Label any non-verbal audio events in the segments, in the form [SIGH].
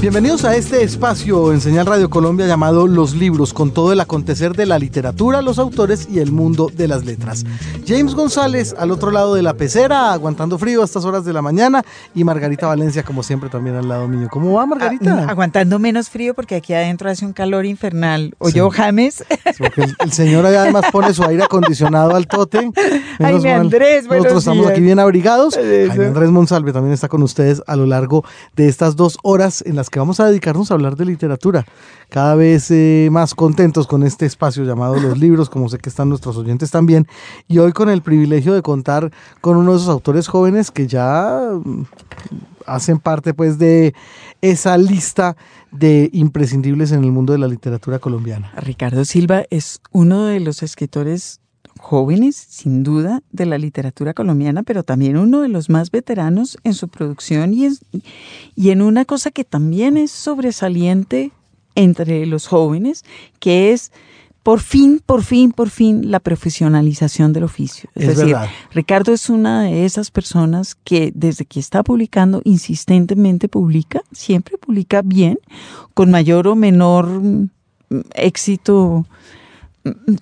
Bienvenidos a este espacio en Señal Radio Colombia llamado Los Libros, con todo el acontecer de la literatura, los autores y el mundo de las letras. James González al otro lado de la pecera, aguantando frío a estas horas de la mañana, y Margarita Valencia, como siempre, también al lado mío. ¿Cómo va, Margarita? Ah, aguantando menos frío porque aquí adentro hace un calor infernal. ¿O yo, James? Porque el, señor además pone su aire acondicionado al tote. Ay, mi Andrés, Nosotros estamos aquí bien abrigados. Jaime Andrés Monsalve también está con ustedes a lo largo de estas dos horas en las que vamos a dedicarnos a hablar de literatura. Cada vez eh, más contentos con este espacio llamado Los [LAUGHS] Libros, como sé que están nuestros oyentes también. Y hoy con el privilegio de contar con uno de esos autores jóvenes que ya mm, hacen parte pues de esa lista de imprescindibles en el mundo de la literatura colombiana. Ricardo Silva es uno de los escritores jóvenes, sin duda, de la literatura colombiana, pero también uno de los más veteranos en su producción y, y en una cosa que también es sobresaliente entre los jóvenes, que es por fin, por fin, por fin la profesionalización del oficio. Es, decir, Ricardo es una de esas personas que desde que está publicando, insistentemente publica, siempre publica bien, con mayor o menor mm, éxito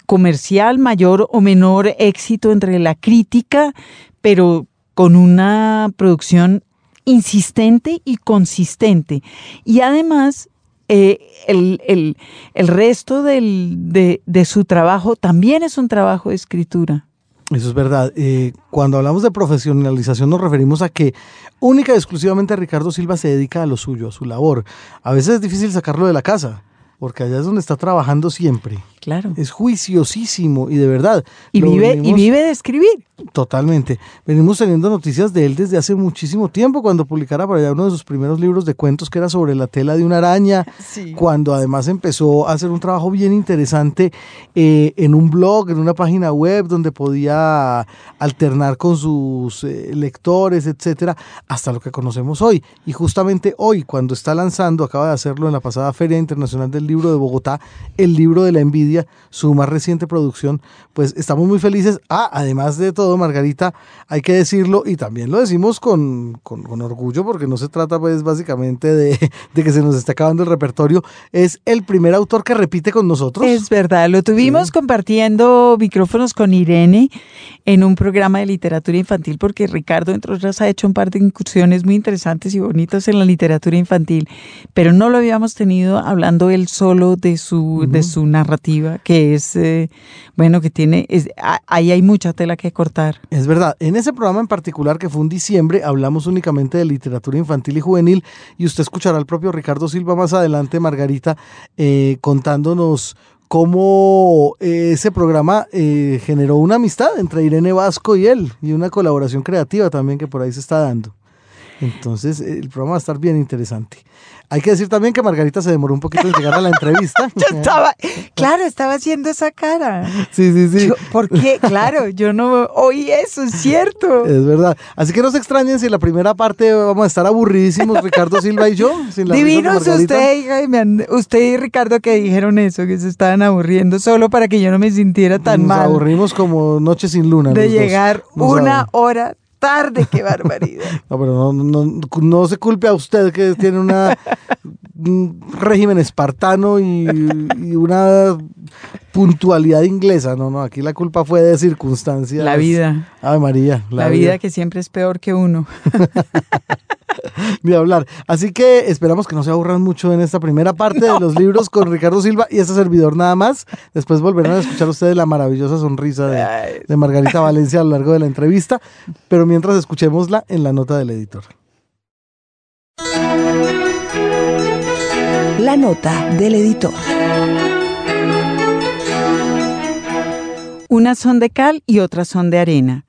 comercial, mayor o menor éxito entre la crítica, pero con una producción insistente y consistente. Y además, eh, el, resto de, su trabajo también es un trabajo de escritura. Eso es verdad. Eh, cuando hablamos de profesionalización nos referimos a que única y exclusivamente Ricardo Silva se dedica a lo suyo, a su labor. A veces es difícil sacarlo de la casa porque allá es donde está trabajando siempre. Claro. Es juiciosísimo y de verdad. Y vive, y vive de escribir. Totalmente. Venimos teniendo noticias de él desde hace muchísimo tiempo, cuando publicara para allá uno de sus primeros libros de cuentos que era sobre la tela de una araña, [LAUGHS] cuando además empezó a hacer un trabajo bien interesante eh, en un blog, en una página web, donde podía alternar con sus eh, lectores, etcétera, hasta lo que conocemos hoy. Y justamente hoy, cuando está lanzando, acaba de hacerlo en la pasada Feria Internacional del Libro de Bogotá, el libro de la envidia su más reciente producción, pues estamos muy felices. Ah, además de todo, Margarita, hay que decirlo y también lo decimos con, con, orgullo porque no se trata pues básicamente de, [LAUGHS] de, que se nos esté acabando el repertorio. Es el primer autor que repite con nosotros. Es verdad, lo tuvimos compartiendo micrófonos con Irene en un programa de literatura infantil porque Ricardo, entre otras, ha hecho un par de incursiones muy interesantes y bonitas en la literatura infantil, pero no lo habíamos tenido hablando él solo de su, de su narrativa que es, eh, bueno, que tiene, ahí hay mucha tela que cortar. Es verdad, en ese programa en particular que fue en diciembre, hablamos únicamente de literatura infantil y juvenil y usted escuchará al propio Ricardo Silva más adelante, Margarita, eh, contándonos cómo eh, ese programa generó una amistad entre Irene Vasco y él y una colaboración creativa también que por ahí se está dando. Entonces, el programa va a estar bien interesante. Hay que decir también que Margarita se demoró un poquito en llegar a la entrevista. [LAUGHS] yo estaba, claro, estaba haciendo esa cara. Sí, sí, sí. ¿Por qué? Claro, yo no oí eso, es cierto. Es verdad. Así que no se extrañen si la primera parte vamos a estar aburridísimos, Ricardo Silva y yo. Divinos usted, usted y Ricardo que dijeron eso, que se estaban aburriendo solo para que yo no me sintiera tan mal. Nos aburrimos como noche sin luna. De llegar una hora tarde, qué barbaridad. [LAUGHS] No, pero no, se culpe a usted que tiene una, un régimen espartano y, una puntualidad inglesa. No, no, aquí la culpa fue de circunstancias. La vida. Ave María. La, vida que siempre es peor que uno. [LAUGHS] [LAUGHS] ni hablar. Así que esperamos que no se aburran mucho en esta primera parte de los libros con Ricardo Silva y este servidor nada más. Después volverán a escuchar ustedes la maravillosa sonrisa de, de Margarita Valencia a lo largo de la entrevista, pero mientras escuchémosla en la nota del editor. La nota del editor. Unas son de cal y otras son de arena.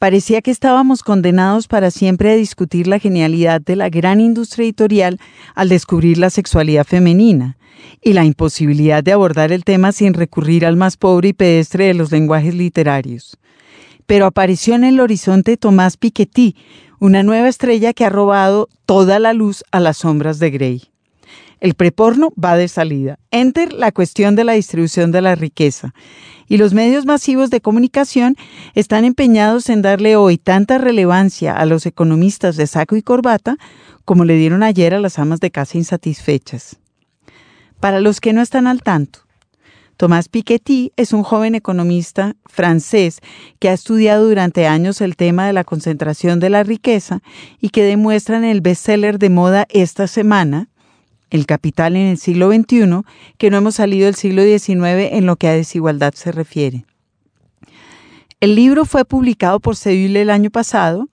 Parecía que estábamos condenados para siempre a discutir la genialidad de la gran industria editorial al descubrir la sexualidad femenina y la imposibilidad de abordar el tema sin recurrir al más pobre y pedestre de los lenguajes literarios. Pero apareció en el horizonte Tomás Piketty, una nueva estrella que ha robado toda la luz a las sombras de Grey. El preporno va de salida. Enter la cuestión de la distribución de la riqueza. Y los medios masivos de comunicación están empeñados en darle hoy tanta relevancia a los economistas de saco y corbata como le dieron ayer a las amas de casa insatisfechas. Para los que no están al tanto, Tomás Piketty es un joven economista francés que ha estudiado durante años el tema de la concentración de la riqueza y que demuestra en el bestseller de moda esta semana, El capital en el siglo XXI, que no hemos salido del siglo XIX en lo que a desigualdad se refiere. El libro fue publicado por Seville el año pasado,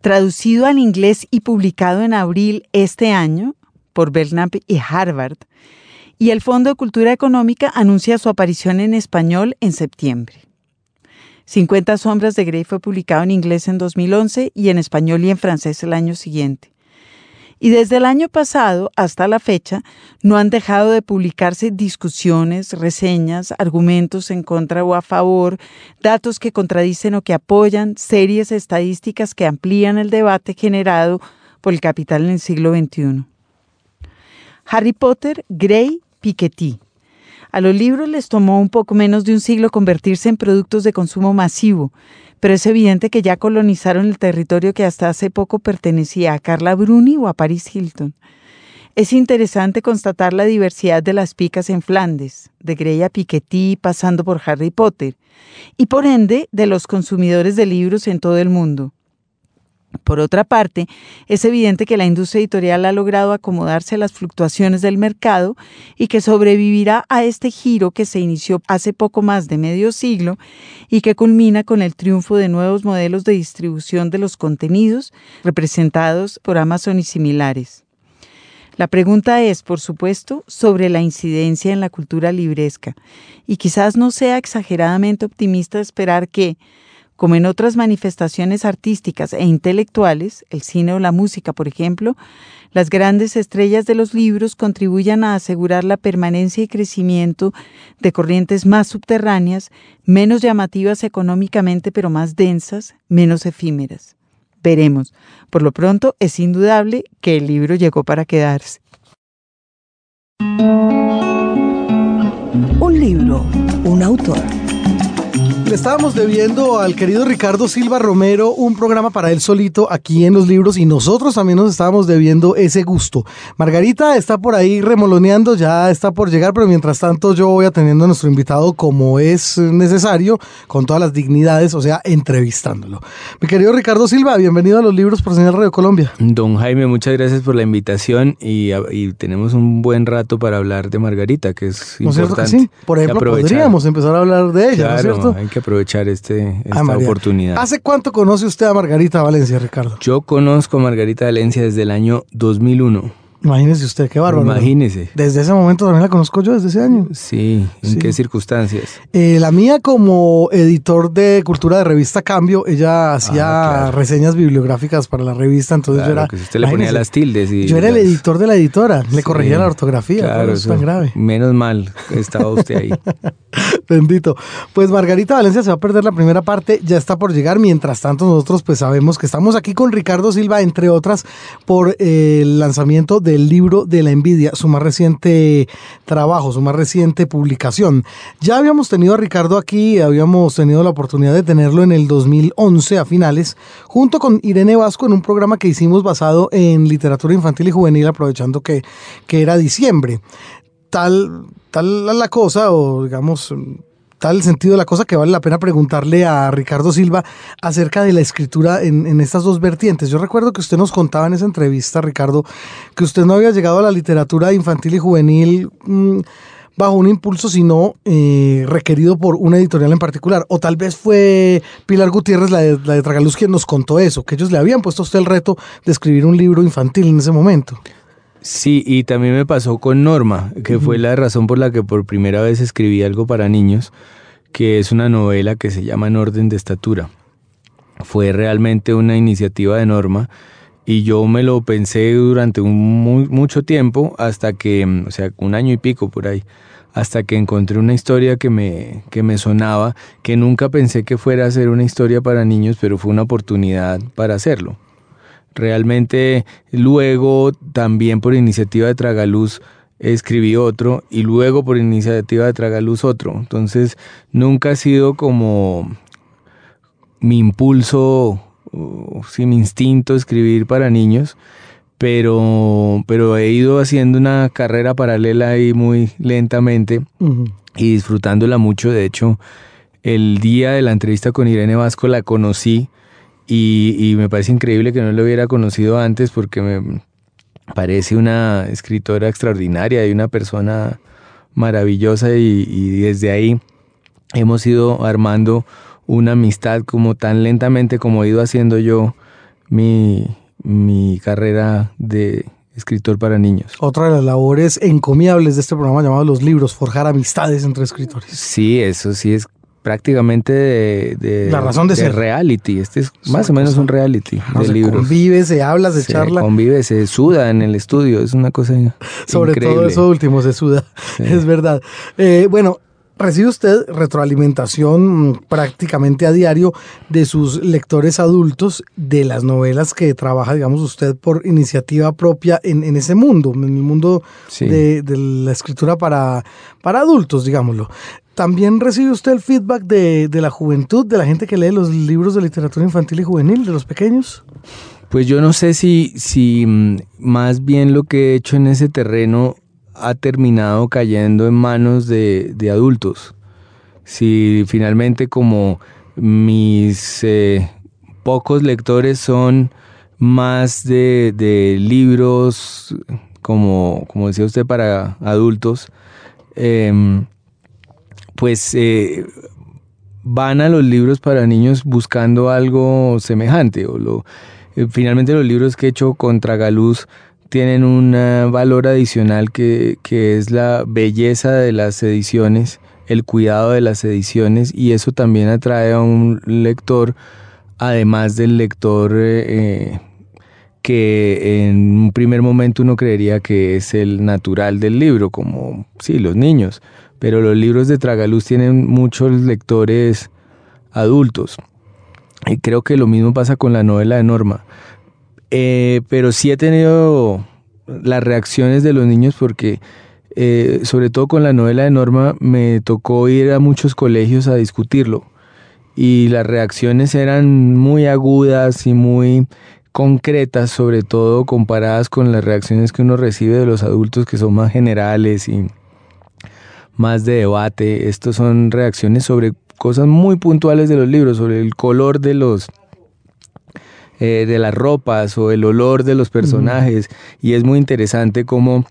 traducido al inglés y publicado en abril este año por Belknap y Harvard, y el Fondo de Cultura Económica anuncia su aparición en español en septiembre. 50 sombras de Grey fue publicado en inglés en 2011 y en español y en francés el año siguiente. Y desde el año pasado hasta la fecha no han dejado de publicarse discusiones, reseñas, argumentos en contra o a favor, datos que contradicen o que apoyan, series estadísticas que amplían el debate generado por el capital en el siglo XXI. Harry Potter, Grey Piketty. A los libros les tomó un poco menos de un siglo convertirse en productos de consumo masivo, pero es evidente que ya colonizaron el territorio que hasta hace poco pertenecía a Carla Bruni o a Paris Hilton. Es interesante constatar la diversidad de las picas en Flandes, de Grey a Piketty pasando por Harry Potter, y por ende de los consumidores de libros en todo el mundo. Por otra parte, es evidente que la industria editorial ha logrado acomodarse a las fluctuaciones del mercado y que sobrevivirá a este giro que se inició hace poco más de medio siglo y que culmina con el triunfo de nuevos modelos de distribución de los contenidos representados por Amazon y similares. La pregunta es, por supuesto, sobre la incidencia en la cultura libresca, y quizás no sea exageradamente optimista esperar que, como en otras manifestaciones artísticas e intelectuales, el cine o la música, por ejemplo, las grandes estrellas de los libros contribuyan a asegurar la permanencia y crecimiento de corrientes más subterráneas, menos llamativas económicamente, pero más densas, menos efímeras. Veremos. Por lo pronto, es indudable que el libro llegó para quedarse. Un libro, un autor. Le estábamos debiendo al querido Ricardo Silva Romero un programa para él solito aquí en los libros y nosotros también nos estábamos debiendo ese gusto. Margarita está por ahí remoloneando, ya está por llegar, pero mientras tanto yo voy atendiendo a nuestro invitado como es necesario, con todas las dignidades, o sea, entrevistándolo. Mi querido Ricardo Silva, bienvenido a los libros por Señal Radio Colombia. Don Jaime, muchas gracias por la invitación y, tenemos un buen rato para hablar de Margarita, que es ¿No importante. sí? Por ejemplo, podríamos empezar a hablar de ella, ¿no es cierto? Aprovechar este, esta oportunidad. ¿Hace cuánto conoce usted a Margarita Valencia, Ricardo? Yo conozco a Margarita Valencia desde el año 2001. Imagínese usted, qué bárbaro. Imagínese. Desde ese momento también la conozco yo, desde ese año. Sí, ¿en qué circunstancias? Eh, la mía como editor de cultura de revista Cambio, ella hacía ah, reseñas bibliográficas para la revista, entonces yo era... Que usted le ponía las tildes y... Yo era el editor de la editora, le corregía la ortografía, claro, eso es tan grave. Menos mal estaba usted ahí. [LAUGHS] Bendito. Pues Margarita Valencia se va a perder la primera parte, ya está por llegar, mientras tanto nosotros pues sabemos que estamos aquí con Ricardo Silva, entre otras, por eh, el lanzamiento de el libro de la envidia, su más reciente trabajo, su más reciente publicación. Ya habíamos tenido a Ricardo aquí, habíamos tenido la oportunidad de tenerlo en el 2011 a finales, junto con Irene Vasco en un programa que hicimos basado en literatura infantil y juvenil, aprovechando que, que era diciembre. Tal, tal la cosa, o digamos, tal el sentido de la cosa que vale la pena preguntarle a Ricardo Silva acerca de la escritura en, estas dos vertientes. Yo recuerdo que usted nos contaba en esa entrevista, Ricardo, que usted no había llegado a la literatura infantil y juvenil mm, bajo un impulso, sino eh, requerido por una editorial en particular. O tal vez fue Pilar Gutiérrez, la de, la de Tragaluz, quien nos contó eso, que ellos le habían puesto a usted el reto de escribir un libro infantil en ese momento. Sí, y también me pasó con Norma, que fue la razón por la que por primera vez escribí algo para niños, que es una novela que se llama En orden de estatura. Fue realmente una iniciativa de Norma y yo me lo pensé durante un mucho tiempo hasta que, o sea, un año y pico por ahí, hasta que encontré una historia que me, que me sonaba, que nunca pensé que fuera a ser una historia para niños, pero fue una oportunidad para hacerlo. Realmente luego también por iniciativa de Tragaluz escribí otro y luego por iniciativa de Tragaluz otro. Entonces nunca ha sido como mi impulso, sí, mi instinto escribir para niños, pero, pero he ido haciendo una carrera paralela ahí muy lentamente y disfrutándola mucho. De hecho, el día de la entrevista con Irene Vasco la conocí y, y me parece increíble que no la hubiera conocido antes porque me parece una escritora extraordinaria y una persona maravillosa y, desde ahí hemos ido armando una amistad como tan lentamente como he ido haciendo yo mi, mi carrera de escritor para niños. Otra de las labores encomiables de este programa llamado Los Libros, forjar amistades entre escritores. Sí, eso sí es prácticamente de, la razón de, ser. reality. Este es más o menos un reality de libros. Convive, se habla, se, charla. Convive, se suda en el estudio. Es una cosa [LAUGHS] Sobre todo eso último, se suda. Es verdad. Eh, bueno, Recibe usted retroalimentación mm, prácticamente a diario de sus lectores adultos de las novelas que trabaja, digamos, usted por iniciativa propia en, ese mundo, en el mundo de, la escritura para, para adultos, digámoslo. ¿También recibe usted el feedback de, la juventud, de la gente que lee los libros de literatura infantil y juvenil, de los pequeños? Pues yo no sé si, si mm, más bien lo que he hecho en ese terreno ha terminado cayendo en manos de, adultos. Si finalmente como mis eh, pocos lectores son más de, libros, como, como, decía usted, para adultos, em, pues eh, van a los libros para niños buscando algo semejante. O lo, eh, finalmente los libros que he hecho contra Galuz tienen un valor adicional que, es la belleza de las ediciones, el cuidado de las ediciones y eso también atrae a un lector, además del lector eh, eh, que en un primer momento uno creería que es el natural del libro, como sí, los niños, pero los libros de Tragaluz tienen muchos lectores adultos. Y creo que lo mismo pasa con la novela de Norma. Eh, pero sí he tenido las reacciones de los niños porque, eh, sobre todo con la novela de Norma, me tocó ir a muchos colegios a discutirlo. Y las reacciones eran muy agudas y muy concretas, sobre todo comparadas con las reacciones que uno recibe de los adultos que son más generales y más de debate. Estos son reacciones sobre cosas muy puntuales de los libros, sobre el color de los eh, de las ropas o el olor de los personajes. Y es muy interesante cómo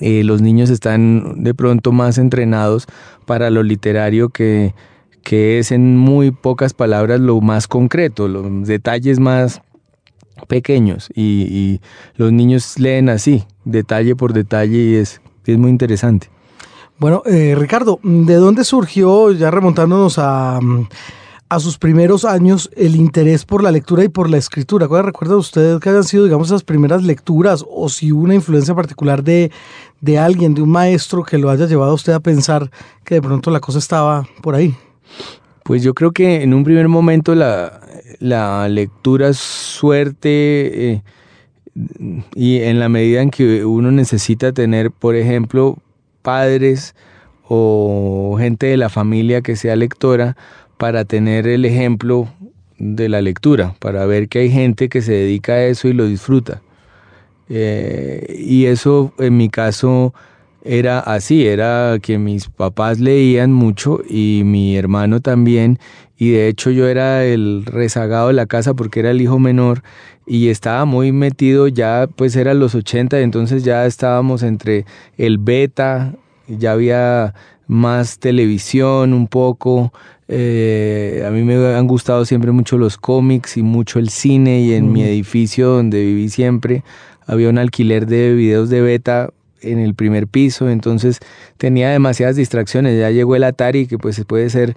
eh, los niños están de pronto más entrenados para lo literario que, que es en muy pocas palabras lo más concreto, los detalles más pequeños. Y, los niños leen así, detalle por detalle, y es, es muy interesante. Bueno, eh, Ricardo, ¿de dónde surgió, ya remontándonos a, a sus primeros años el interés por la lectura y por la escritura? ¿Cuál recuerda usted que hayan sido, digamos, esas primeras lecturas o si una influencia particular de, de alguien, de un maestro que lo haya llevado a usted a pensar que de pronto la cosa estaba por ahí? Pues yo creo que en un primer momento la, la lectura suerte eh, y en la medida en que uno necesita tener, por ejemplo, padres o gente de la familia que sea lectora, para tener el ejemplo de la lectura, para ver que hay gente que se dedica a eso y lo disfruta. Eh, y eso en mi caso era así, era que mis papás leían mucho y mi hermano también, y de hecho yo era el rezagado de la casa porque era el hijo menor y estaba muy metido ya, pues eran los 80, entonces ya estábamos entre el beta, ya había más televisión un poco, eh, a mí me han gustado siempre mucho los cómics y mucho el cine y en mi edificio donde viví siempre había un alquiler de videos de beta en el primer piso, entonces tenía demasiadas distracciones. Ya llegó el Atari, que pues puede ser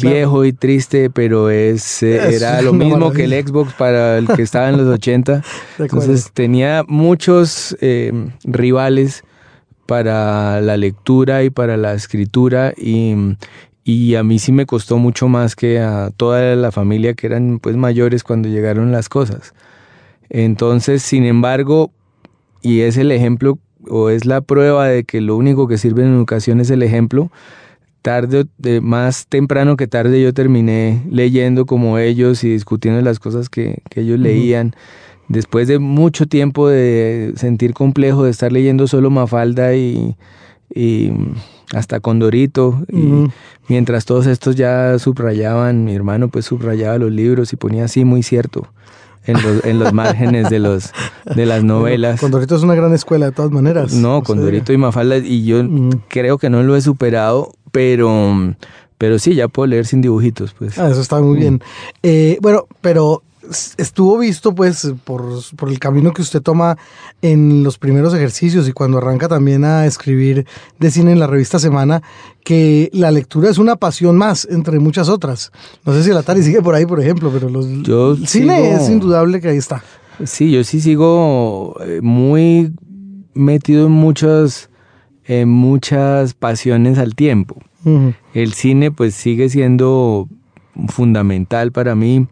viejo y triste, pero es, eh, era lo mismo que el Xbox para el que estaba en los [LAUGHS] 80. entonces tenía muchos eh, rivales para la lectura y para la escritura y, y a mí sí me costó mucho más que a toda la familia que eran pues mayores cuando llegaron las cosas. Entonces, sin embargo, y es el ejemplo o es la prueba de que lo único que sirve en educación es el ejemplo, tarde, de, más temprano que tarde yo terminé leyendo como ellos y discutiendo las cosas que, ellos leían. Después de mucho tiempo de sentir complejo de estar leyendo solo Mafalda y, y hasta Condorito, y mientras todos estos ya subrayaban, mi hermano pues subrayaba los libros y ponía así muy cierto en los, en los márgenes de los de las novelas. Condorito es una gran escuela de todas maneras. No, Condorito y Mafalda y yo creo que no lo he superado, pero pero sí, ya puedo leer sin dibujitos, pues. Ah, eso está muy bien. Eh, bueno, pero estuvo visto pues por, por, el camino que usted toma en los primeros ejercicios y cuando arranca también a escribir de cine en la revista Semana, que la lectura es una pasión más entre muchas otras. No sé si el Atari sigue por ahí, por ejemplo, pero los, el cine es indudable que ahí está. Sí, yo sí sigo eh, muy metido en muchas, en muchas pasiones al tiempo. El cine pues sigue siendo fundamental para mí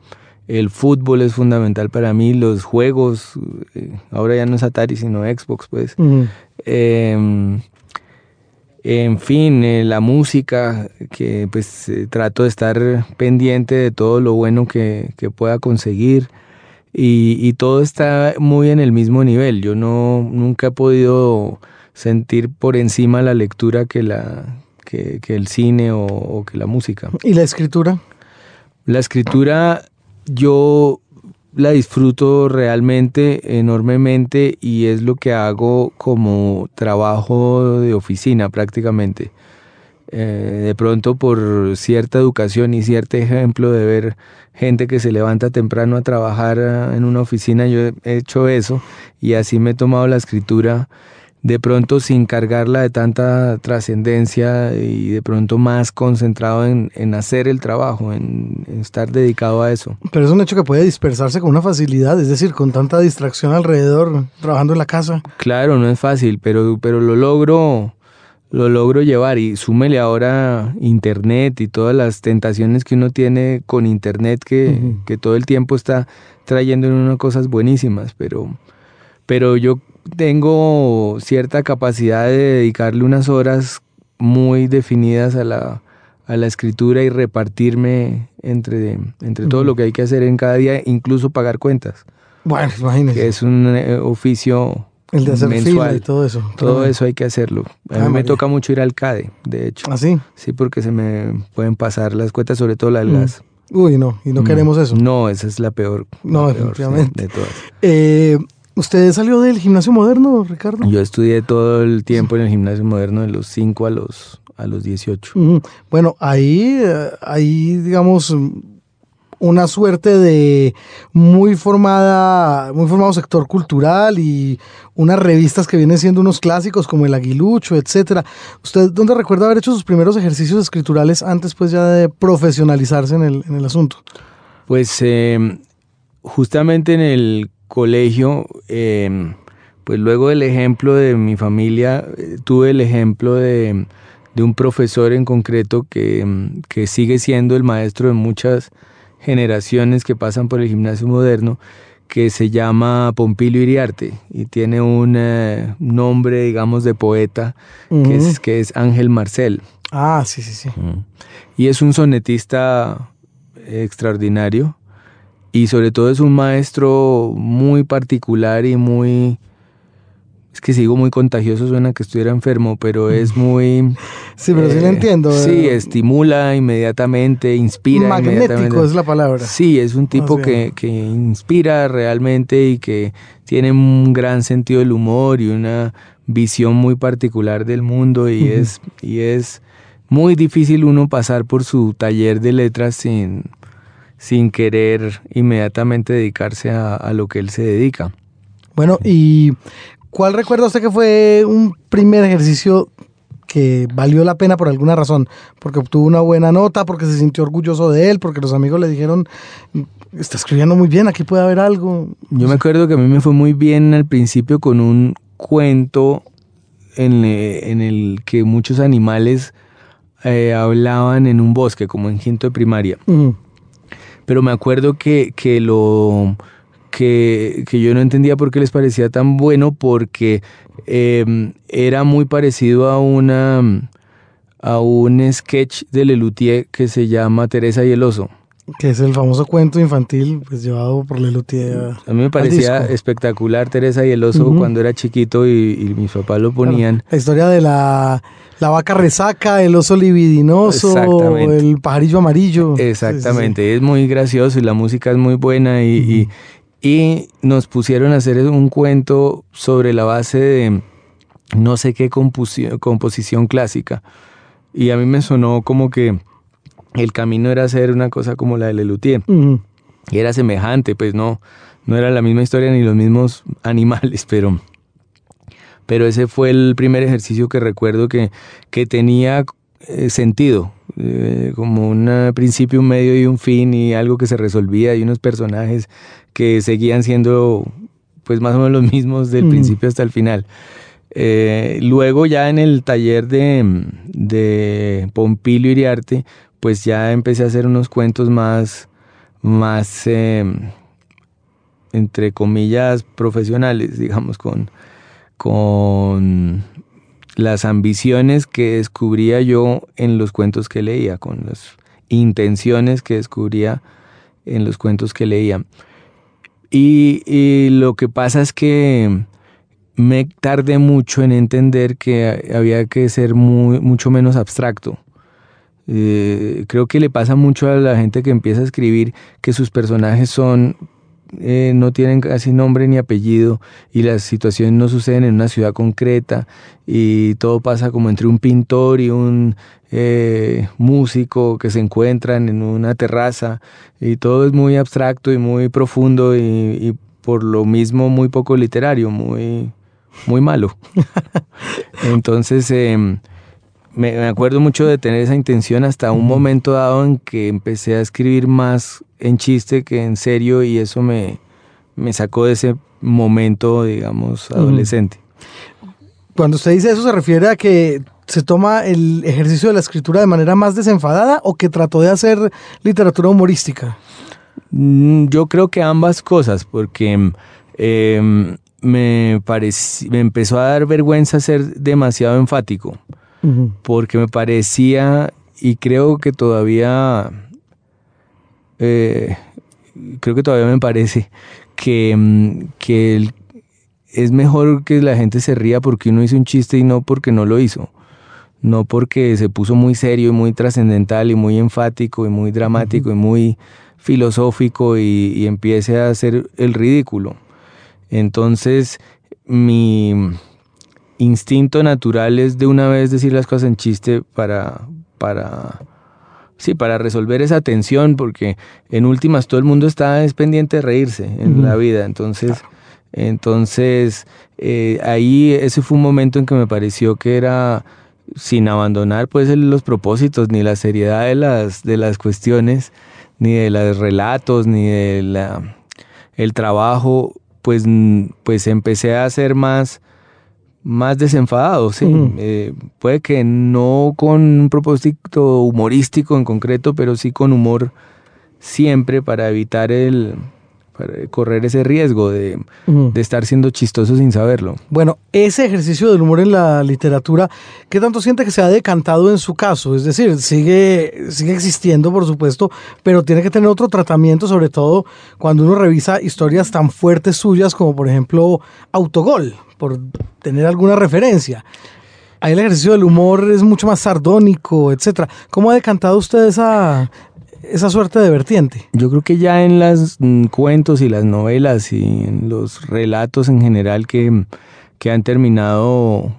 el fútbol es fundamental para mí, los juegos, eh, ahora ya no es Atari, sino Xbox, pues. Em, en fin, eh, la música, que pues eh, trato de estar pendiente de todo lo bueno que, pueda conseguir. Y, todo está muy en el mismo nivel. Yo no nunca he podido sentir por encima la lectura que la que, el cine o, o, que la música. ¿Y la escritura? La escritura yo la disfruto realmente enormemente y es lo que hago como trabajo de oficina prácticamente. Eh, de pronto por cierta educación y cierto ejemplo de ver gente que se levanta temprano a trabajar ah, en una oficina, yo he hecho eso y así me he tomado la escritura de pronto sin cargarla de tanta trascendencia y de pronto más concentrado en, hacer el trabajo, en, estar dedicado a eso. Pero es un hecho que puede dispersarse con una facilidad, es decir, con tanta distracción alrededor, trabajando en la casa. Claro, no es fácil, pero, pero lo logro lo logro llevar y súmele ahora internet y todas las tentaciones que uno tiene con internet que, que todo el tiempo está trayendo en uno cosas buenísimas, pero, pero yo tengo cierta capacidad de dedicarle unas horas muy definidas a la, a la escritura y repartirme entre, entre todo lo que hay que hacer en cada día, incluso pagar cuentas. Bueno, imagínese. Que es un eh, oficio el de hacer mensual. y todo eso. Todo eso hay que hacerlo. A mí ah, me toca mucho ir al CADE, de hecho. ¿Ah, sí? Sí, porque se me pueden pasar las cuentas, sobre todo la del mm. Uy, no, y no, queremos eso. No, esa es la peor. No, definitivamente. de todas. Eh, ¿Usted salió del gimnasio moderno, Ricardo? Yo estudié todo el tiempo en el gimnasio moderno de los 5 a los, a los 18. Bueno, ahí, ahí, digamos, una suerte de muy formada, muy formado sector cultural y unas revistas que vienen siendo unos clásicos como El Aguilucho, etcétera. ¿Usted dónde recuerda haber hecho sus primeros ejercicios escriturales antes pues ya de profesionalizarse en el, en el asunto? Pues eh, justamente en el colegio, em, pues luego del ejemplo de mi familia, eh, tuve el ejemplo de, un profesor en concreto em, que, sigue siendo el maestro de muchas generaciones que pasan por el gimnasio moderno, que se llama Pompilio Iriarte y tiene un eh, nombre, digamos, de poeta, que, es, que es Ángel Marcel. Ah, sí, sí, sí. Y es un sonetista extraordinario y sobre todo es un maestro muy particular y muy... Es que sigo muy contagioso, suena que estuviera enfermo, pero es [LAUGHS] muy... Sí, pero sí lo eh, entiendo. Sí, eh. estimula inmediatamente, inspira Magnético es la palabra. Sí, es un tipo que, que inspira realmente y que tiene un gran sentido del humor y una visión muy particular del mundo y, es, y es muy difícil uno pasar por su taller de letras sin sin querer inmediatamente dedicarse a, lo que él se dedica. Bueno, ¿y cuál recuerda usted que fue un primer ejercicio que valió la pena por alguna razón? Porque obtuvo una buena nota, porque se sintió orgulloso de él, porque los amigos le dijeron, está escribiendo muy bien, aquí puede haber algo. Yo me acuerdo que a mí me fue muy bien al principio con un cuento en, el que muchos animales eh, hablaban en un bosque, como en quinto de primaria pero me acuerdo que, que lo que, yo no entendía por qué les parecía tan bueno, porque em, era muy parecido a una a un sketch de Lelutier que se llama Teresa y el oso. Que es el famoso cuento infantil pues llevado por Lelutier. A mí me parecía espectacular Teresa y el oso cuando era chiquito y, mis papás lo ponían. La historia de la, vaca resaca, el oso libidinoso, el pajarillo amarillo. Exactamente, es muy gracioso y la música es muy buena y, y nos pusieron a hacer un cuento sobre la base de no sé qué composición clásica. Y a mí me sonó como que el camino era hacer una cosa como la de Lelutier. Y era semejante, pues no, no era la misma historia ni los mismos [LAUGHS] animales, pero, pero ese fue el primer ejercicio que recuerdo que, que tenía eh, sentido, eh, como un principio, un medio y un fin y algo que se resolvía. Y unos personajes que seguían siendo pues más o menos los mismos del principio hasta el final. Eh, luego ya en el taller de, de Pompilio Iriarte, pues ya empecé a hacer unos cuentos más, más entre comillas, profesionales, digamos, con, con las ambiciones que descubría yo en los cuentos que leía, con las intenciones que descubría en los cuentos que leía. y lo que pasa es que me tardé mucho en entender que había que ser mucho menos abstracto. Eh, creo que le pasa mucho a la gente que empieza a escribir que sus personajes son eh, no tienen casi nombre ni apellido y las situaciones no suceden en una ciudad concreta y todo pasa como entre un pintor y un eh, músico que se encuentran en una terraza y todo es muy abstracto y muy profundo y, y por lo mismo muy poco literario, muy muy malo. [LAUGHS] Entonces, em, me, acuerdo mucho de tener esa intención hasta un momento dado en que empecé a escribir más en chiste que en serio y eso me, me sacó de ese momento, digamos, adolescente. Cuando usted dice eso, ¿se refiere a que se toma el ejercicio de la escritura de manera más desenfadada o que trató de hacer literatura humorística? Mm, yo creo que ambas cosas, porque eh, me, me empezó a dar vergüenza ser demasiado enfático, porque me parecía, y creo que todavía, eh, creo que todavía me parece, que, mm, que es mejor que la gente se ría porque uno hizo un chiste y no porque no lo hizo. No porque se puso muy serio y muy trascendental y muy enfático y muy dramático y muy filosófico y, y empiece a hacer el ridículo. Entonces, mi instinto natural es de una vez decir las cosas en chiste para, para, sí, para resolver esa tensión, porque en últimas todo el mundo está es pendiente de reírse en la vida. Entonces, entonces eh, ahí ese fue un momento en que me pareció que era sin abandonar pues los propósitos ni la seriedad de las de las cuestiones ni de los relatos ni de la el trabajo pues, pues empecé a ser más, más desenfadado, sí. Eh, puede que no con un propósito humorístico en concreto, pero sí con humor siempre para evitar el, correr ese riesgo de, estar siendo chistoso sin saberlo. Bueno, ese ejercicio del humor en la literatura, ¿qué tanto siente que se ha decantado en su caso? Es decir, sigue, sigue existiendo, por supuesto, pero tiene que tener otro tratamiento, sobre todo cuando uno revisa historias tan fuertes suyas como, por ejemplo, Autogol, por tener alguna referencia. Ahí el ejercicio del humor es mucho más sardónico, etcétera. ¿Cómo ha decantado usted esa, esa suerte de vertiente. Yo creo que ya en las mm, cuentos y las novelas y en los relatos en general que, que han terminado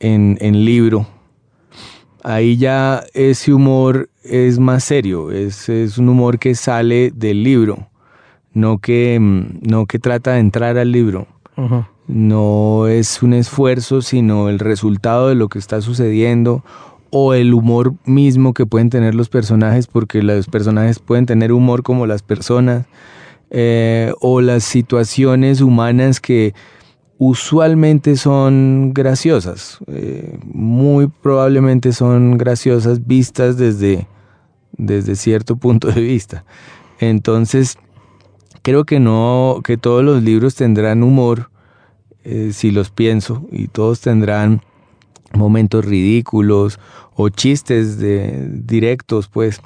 en, en, libro, ahí ya ese humor es más serio, es, es un humor que sale del libro, no que, mm, no que trata de entrar al libro. No es un esfuerzo, sino el resultado de lo que está sucediendo o el humor mismo que pueden tener los personajes, porque los personajes pueden tener humor como las personas, eh, o las situaciones humanas que usualmente son graciosas, eh, muy probablemente son graciosas vistas desde, desde cierto punto de vista. Entonces, creo que no, que todos los libros tendrán humor, eh, si los pienso, y todos tendrán momentos ridículos o chistes de, directos, pues.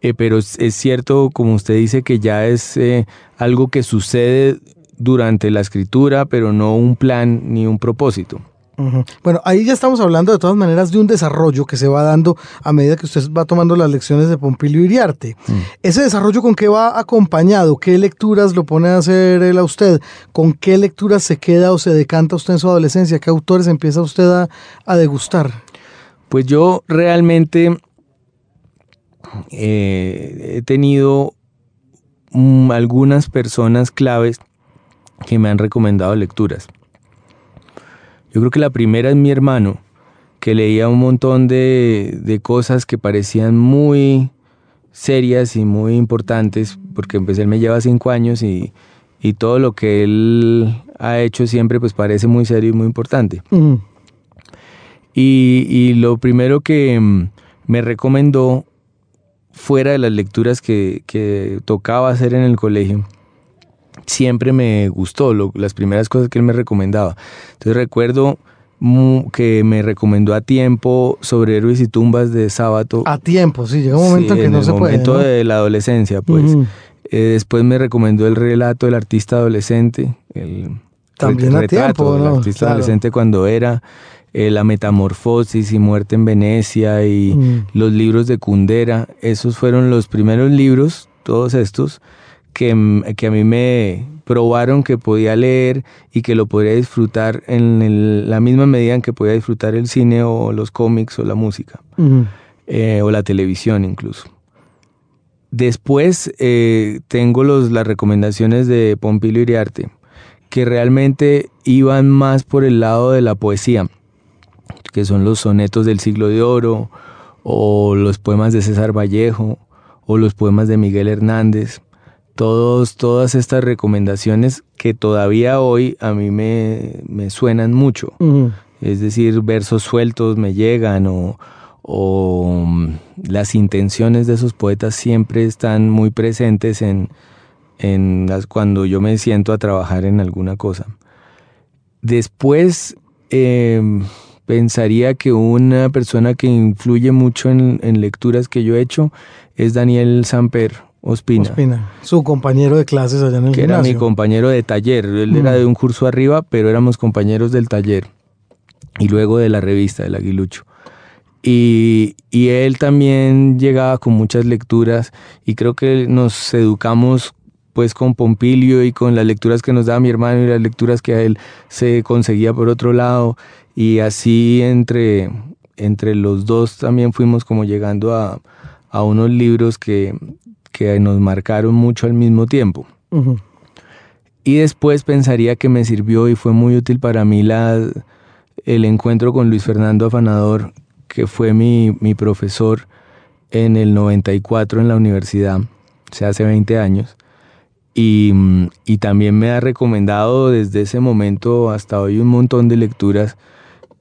Eh, pero es, cierto, como usted dice, que ya es eh, algo que sucede durante la escritura, pero no un plan ni un propósito. Bueno, ahí ya estamos hablando de todas maneras de un desarrollo que se va dando a medida que usted va tomando las lecciones de Pompilio Iriarte. Mm. ¿Ese desarrollo con qué va acompañado? ¿Qué lecturas lo pone a hacer él a usted? ¿Con qué lecturas se queda o se decanta usted en su adolescencia? ¿Qué autores empieza usted a, degustar? Pues yo realmente eh, he tenido mm, algunas personas claves que me han recomendado lecturas. Yo creo que la primera es mi hermano, que leía un montón de, cosas que parecían muy serias y muy importantes, porque empecé, él me lleva cinco años y, todo lo que él ha hecho siempre pues parece muy serio y muy importante. y, lo primero que mm, me recomendó, fuera de las lecturas que, que tocaba hacer en el colegio, siempre me gustó, las primeras cosas que él me recomendaba. Entonces recuerdo que me recomendó a tiempo sobre héroes y tumbas de sábado. A tiempo, sí, llega un momento en que no se puede. En el momento de la adolescencia, pues. Eh, después me recomendó el relato del artista adolescente, el, También a tiempo, del artista adolescente cuando era. Eh, la metamorfosis y muerte en Venecia y mm. los libros de Kundera, esos fueron los primeros libros, todos estos, que, que, a mí me probaron que podía leer y que lo podría disfrutar en la misma medida en que podía disfrutar el cine o los cómics o la música eh, o la televisión incluso. Después eh, tengo los, las recomendaciones de Pompilio Iriarte, que realmente iban más por el lado de la poesía, que son los sonetos del siglo de oro, o los poemas de César Vallejo, o los poemas de Miguel Hernández todos, todas estas recomendaciones que todavía hoy a mí me, suenan mucho. Es decir, versos sueltos me llegan o, mm, las intenciones de esos poetas siempre están muy presentes en, las, cuando yo me siento a trabajar en alguna cosa. Después em, pensaría que una persona que influye mucho en, en, lecturas que yo he hecho es Daniel Samper, Ospina. su compañero de clases allá en el que era mi compañero de taller. Él era mm. de un curso arriba, pero éramos compañeros del taller. Y luego de la revista, del Aguilucho. Y, y él también llegaba con muchas lecturas y creo que nos educamos pues con Pompilio y con las lecturas que nos daba mi hermano y las lecturas que a él se conseguía por otro lado y así entre, entre los dos también fuimos como llegando a, a unos libros que, que nos marcaron mucho al mismo tiempo. Y después pensaría que me sirvió y fue muy útil para mí la, el encuentro con Luis Fernando Afanador, que fue mi, mi profesor en el 94 en la universidad, o sea, hace 20 años. Y, y, también me ha recomendado desde ese momento hasta hoy un montón de lecturas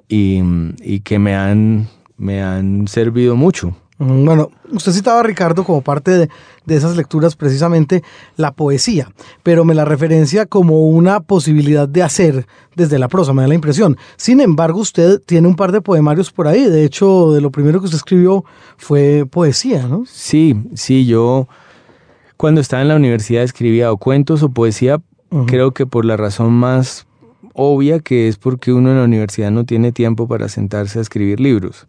y, y que me han, me han servido mucho. Bueno, usted citaba a Ricardo como parte de, esas lecturas precisamente la poesía, pero me la referencia como una posibilidad de hacer desde la prosa, me da la impresión. Sin embargo, usted tiene un par de poemarios por ahí, de hecho, de lo primero que usted escribió fue poesía, ¿no? Sí, sí, yo cuando estaba en la universidad escribía o cuentos o poesía, creo que por la razón más obvia que es porque uno en la universidad no tiene tiempo para sentarse a escribir libros.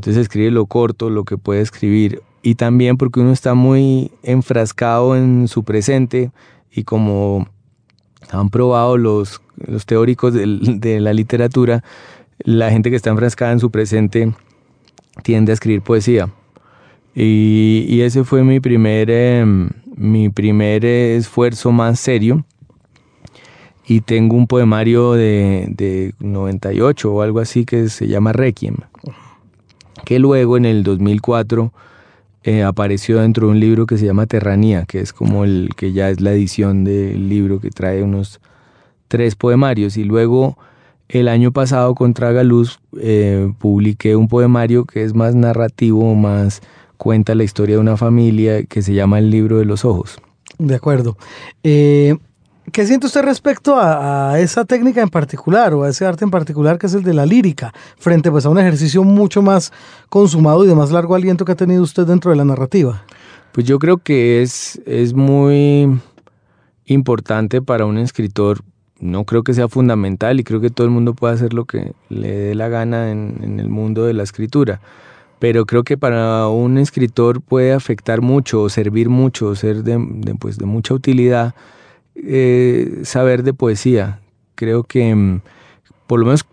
Entonces escribe lo corto, lo que puede escribir. Y también porque uno está muy enfrascado en su presente y como han probado los, los teóricos de, la literatura, la gente que está enfrascada en su presente tiende a escribir poesía. Y, ese fue mi primer, em, mi primer esfuerzo más serio. Y tengo un poemario de, de 98 o algo así que se llama Requiem que luego en el 2004 eh, apareció dentro de un libro que se llama Terranía, que es como el que ya es la edición del libro que trae unos tres poemarios. Y luego el año pasado con Tragaluz eh, publiqué un poemario que es más narrativo, más cuenta la historia de una familia que se llama El libro de los ojos. De acuerdo. Eh, ¿Qué siente usted respecto a, esa técnica en particular o a ese arte en particular que es el de la lírica, frente pues a un ejercicio mucho más consumado y de más largo aliento que ha tenido usted dentro de la narrativa? Pues yo creo que es, es muy importante para un escritor, no creo que sea fundamental y creo que todo el mundo puede hacer lo que le dé la gana en, el mundo de la escritura, pero creo que para un escritor puede afectar mucho servir mucho, ser pues, de mucha utilidad eh, saber de poesía. Creo que mm, por lo menos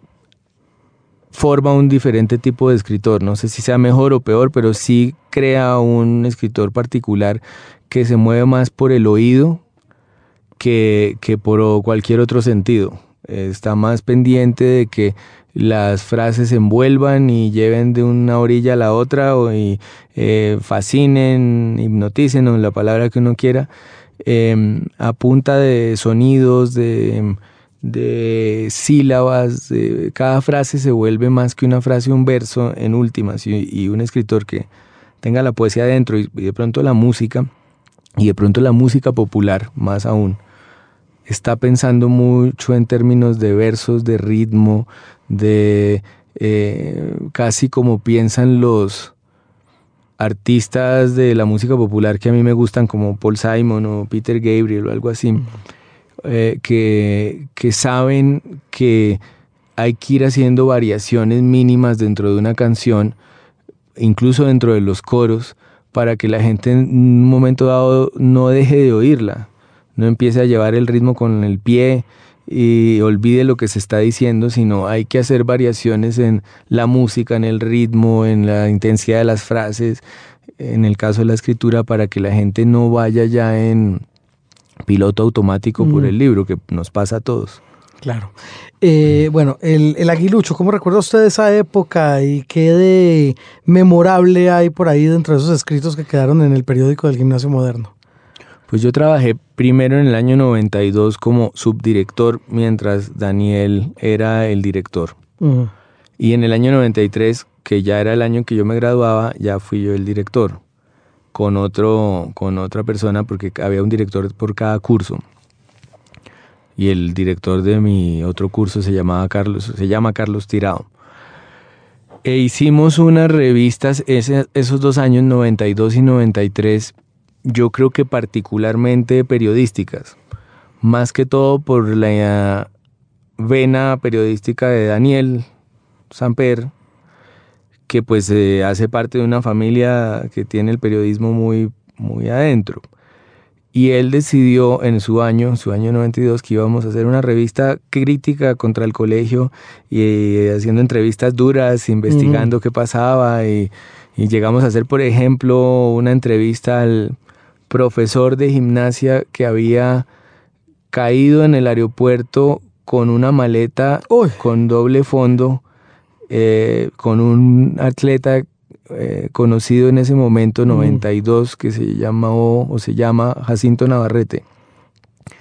forma un diferente tipo de escritor. No sé si sea mejor o peor, pero sí crea un escritor particular que se mueve más por el oído que, que por cualquier otro sentido. Está más pendiente de que las frases se envuelvan y lleven de una orilla a la otra o y, eh, fascinen, hipnoticen o la palabra que uno quiera Em, a punta de sonidos, de, sílabas, de, cada frase se vuelve más que una frase, un verso en últimas, y, un escritor que tenga la poesía dentro y, de pronto la música, y de pronto la música popular más aún, está pensando mucho en términos de versos, de ritmo, de eh, casi como piensan los, artistas de la música popular que a mí me gustan, como Paul Simon o Peter Gabriel o algo así, eh, que, que saben que hay que ir haciendo variaciones mínimas dentro de una canción, incluso dentro de los coros, para que la gente en un momento dado no deje de oírla, no empiece a llevar el ritmo con el pie, y olvide lo que se está diciendo, sino hay que hacer variaciones en la música, en el ritmo, en la intensidad de las frases, en el caso de la escritura, para que la gente no vaya ya en piloto automático por el libro, que nos pasa a todos. Claro. Eh, bueno, el, el, aguilucho, ¿cómo recuerda usted esa época y qué de memorable hay por ahí dentro de esos escritos que quedaron en el periódico del Gimnasio Moderno? Pues yo trabajé primero en el año 92 como subdirector mientras Daniel era el director. Y en el año 93, que ya era el año que yo me graduaba, ya fui yo el director con otro con otra persona porque había un director por cada curso. Y el director de mi otro curso se llamaba Carlos, se llama Carlos Tirado. E hicimos unas revistas esos dos años 92 y 93 yo creo que particularmente periodísticas, más que todo por la vena periodística de Daniel Samper, que pues eh, hace parte de una familia que tiene el periodismo muy, muy adentro. Y él decidió en su año, su año 92, que íbamos a hacer una revista crítica contra el colegio y eh, haciendo entrevistas duras, investigando qué pasaba y, y, llegamos a hacer, por ejemplo, una entrevista al, profesor de gimnasia que había caído en el aeropuerto con una maleta con doble fondo, eh, con un atleta eh, conocido en ese momento, 92, mm. que se llamó o se llama Jacinto Navarrete.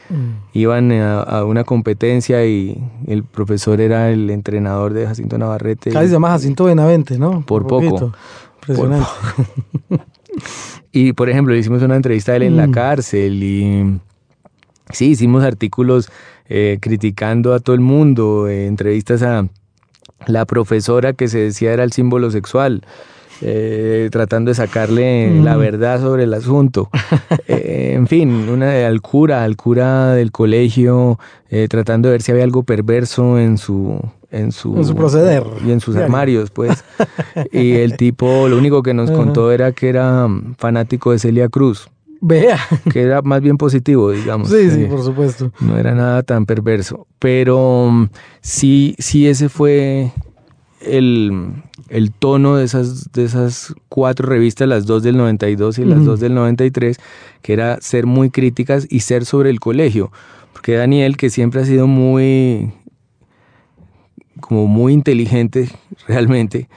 Mm. Iban a, una competencia y el profesor era el entrenador de Jacinto Navarrete. Casi se llama Jacinto Benavente, ¿no? Por, poco. Impresionante. [LAUGHS] Y por ejemplo, le hicimos una entrevista a él en la mm. cárcel y sí, hicimos artículos eh, criticando a todo el mundo, eh, entrevistas a la profesora que se decía era el símbolo sexual. Eh, tratando de sacarle la mm. verdad sobre el asunto. [LAUGHS] en fin, una al cura, al cura del colegio, tratando de ver si había algo perverso en su, en su, proceder. Y en sus armarios, pues. y el [LAUGHS] tipo, lo único que nos contó era que era fanático de Celia Cruz. Vea. Que era más bien positivo, digamos. Sí, sí, por supuesto. No era nada tan perverso. Pero mm, sí, sí, ese fue el, el, tono de esas, de esas cuatro revistas, las dos del 92 y las dos del 93, que era ser muy críticas y ser sobre el colegio. Porque Daniel, que siempre ha sido muy como muy inteligente realmente,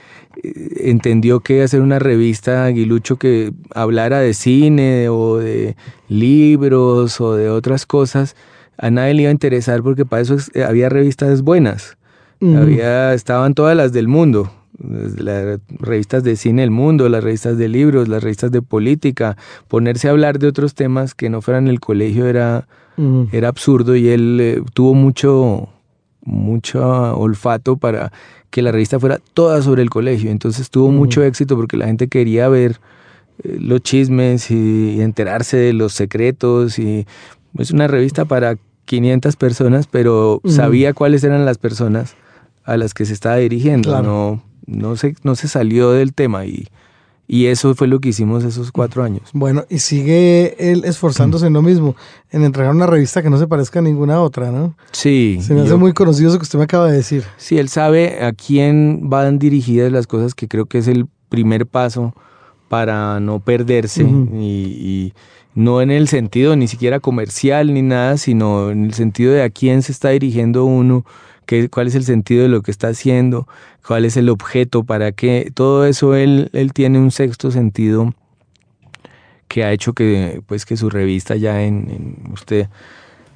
eh, entendió que hacer una revista Aguilucho que hablara de cine o de libros o de otras cosas, a nadie le iba a interesar porque para eso había revistas buenas. había, estaban todas las del mundo. las revistas de cine El Mundo, las revistas de libros, las revistas de política, ponerse a hablar de otros temas que no fueran el colegio era, era absurdo y él eh, tuvo mucho, mucho olfato para que la revista fuera toda sobre el colegio. Entonces tuvo mucho éxito porque la gente quería ver eh, los chismes y, enterarse de los secretos y es una revista para 500 personas, pero sabía cuáles eran las personas a las que se estaba dirigiendo. No, no, se, no se salió del tema y, y eso fue lo que hicimos esos cuatro años. Bueno, y sigue él esforzándose en lo mismo, en entregar una revista que no se parezca a ninguna otra, ¿no? Sí. Se me hace muy conocido eso que usted me acaba de decir. Sí, él sabe a quién van dirigidas las cosas, que creo que es el primer paso para no perderse y, no en el sentido ni siquiera comercial ni nada, sino en el sentido de a quién se está dirigiendo uno, cuál es el sentido de lo que está haciendo, cuál es el objeto, para qué, todo eso él, él tiene un sexto sentido que ha hecho que, pues, que su revista ya en, usted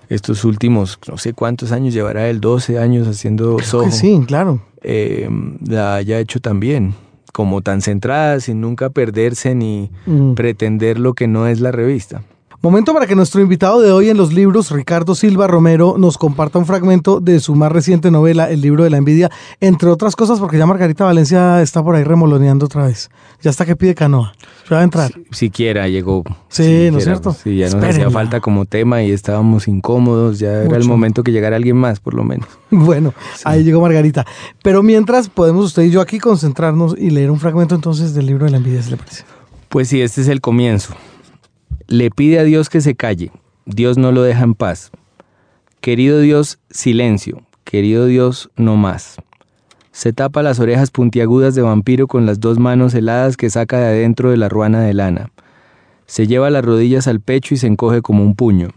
estos últimos, no sé cuántos años llevará él, 12 años haciendo Soho. Sí, claro. Eh, la haya hecho también, como tan centrada, sin nunca perderse ni mm. pretender lo que no es la revista. Momento para que nuestro invitado de hoy en los libros, Ricardo Silva Romero, nos comparta un fragmento de su más reciente novela, El libro de la envidia, entre otras cosas porque ya Margarita Valencia está por ahí remoloneando otra vez. Ya está que pide canoa. Se va a entrar. siquiera llegó. Sí, ¿no es cierto? Sí, ya nos hacía falta como tema y estábamos incómodos. Ya era el momento que llegara alguien más, por lo menos. [LAUGHS] Bueno, ahí llegó Margarita. Pero mientras, podemos usted y yo aquí concentrarnos y leer un fragmento entonces del libro de la envidia, ¿se le parece? Pues sí, este es el comienzo. Le pide a Dios que se calle. Dios no lo deja en paz. Querido Dios, silencio. Querido Dios, no más. Se tapa las orejas puntiagudas de vampiro con las dos manos heladas que saca de adentro de la ruana de lana. Se lleva las rodillas al pecho y se encoge como un puño.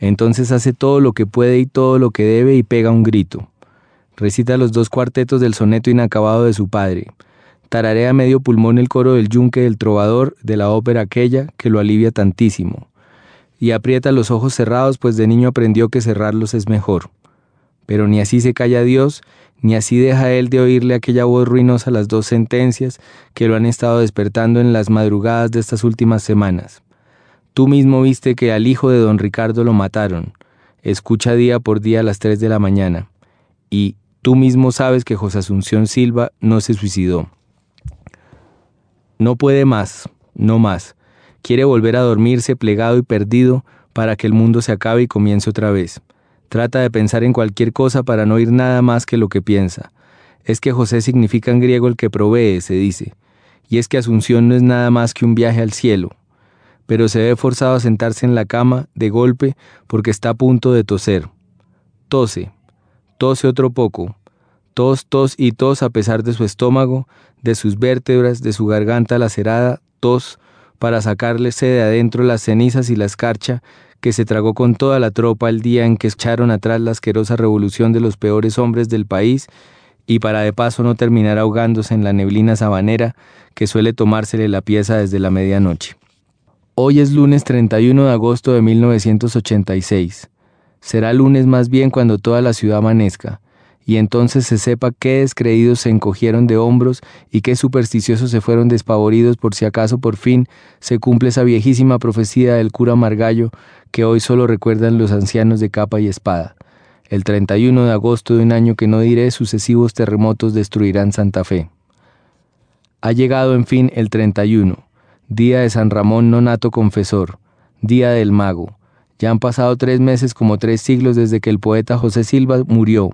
Entonces hace todo lo que puede y todo lo que debe y pega un grito. Recita los dos cuartetos del soneto inacabado de su padre tararea medio pulmón el coro del yunque del trovador de la ópera aquella que lo alivia tantísimo. Y aprieta los ojos cerrados, pues de niño aprendió que cerrarlos es mejor. Pero ni así se calla Dios, ni así deja él de oírle aquella voz ruinosa las dos sentencias que lo han estado despertando en las madrugadas de estas últimas semanas. Tú mismo viste que al hijo de don Ricardo lo mataron. Escucha día por día a las tres de la mañana. Y tú mismo sabes que José Asunción Silva no se suicidó. No puede más, no más. Quiere volver a dormirse plegado y perdido para que el mundo se acabe y comience otra vez. Trata de pensar en cualquier cosa para no oír nada más que lo que piensa. Es que José significa en griego el que provee, se dice. Y es que Asunción no es nada más que un viaje al cielo. Pero se ve forzado a sentarse en la cama, de golpe, porque está a punto de toser. Tose. Tose otro poco. Tos, tos y tos a pesar de su estómago, de sus vértebras, de su garganta lacerada, tos, para sacarlese de adentro las cenizas y la escarcha que se tragó con toda la tropa el día en que echaron atrás la asquerosa revolución de los peores hombres del país, y para de paso no terminar ahogándose en la neblina sabanera que suele tomársele la pieza desde la medianoche. Hoy es lunes 31 de agosto de 1986. Será lunes más bien cuando toda la ciudad amanezca y entonces se sepa qué descreídos se encogieron de hombros y qué supersticiosos se fueron despavoridos por si acaso por fin se cumple esa viejísima profecía del cura Margallo que hoy solo recuerdan los ancianos de capa y espada. El 31 de agosto de un año que no diré sucesivos terremotos destruirán Santa Fe. Ha llegado en fin el 31, día de San Ramón Nonato Confesor, día del mago. Ya han pasado tres meses como tres siglos desde que el poeta José Silva murió,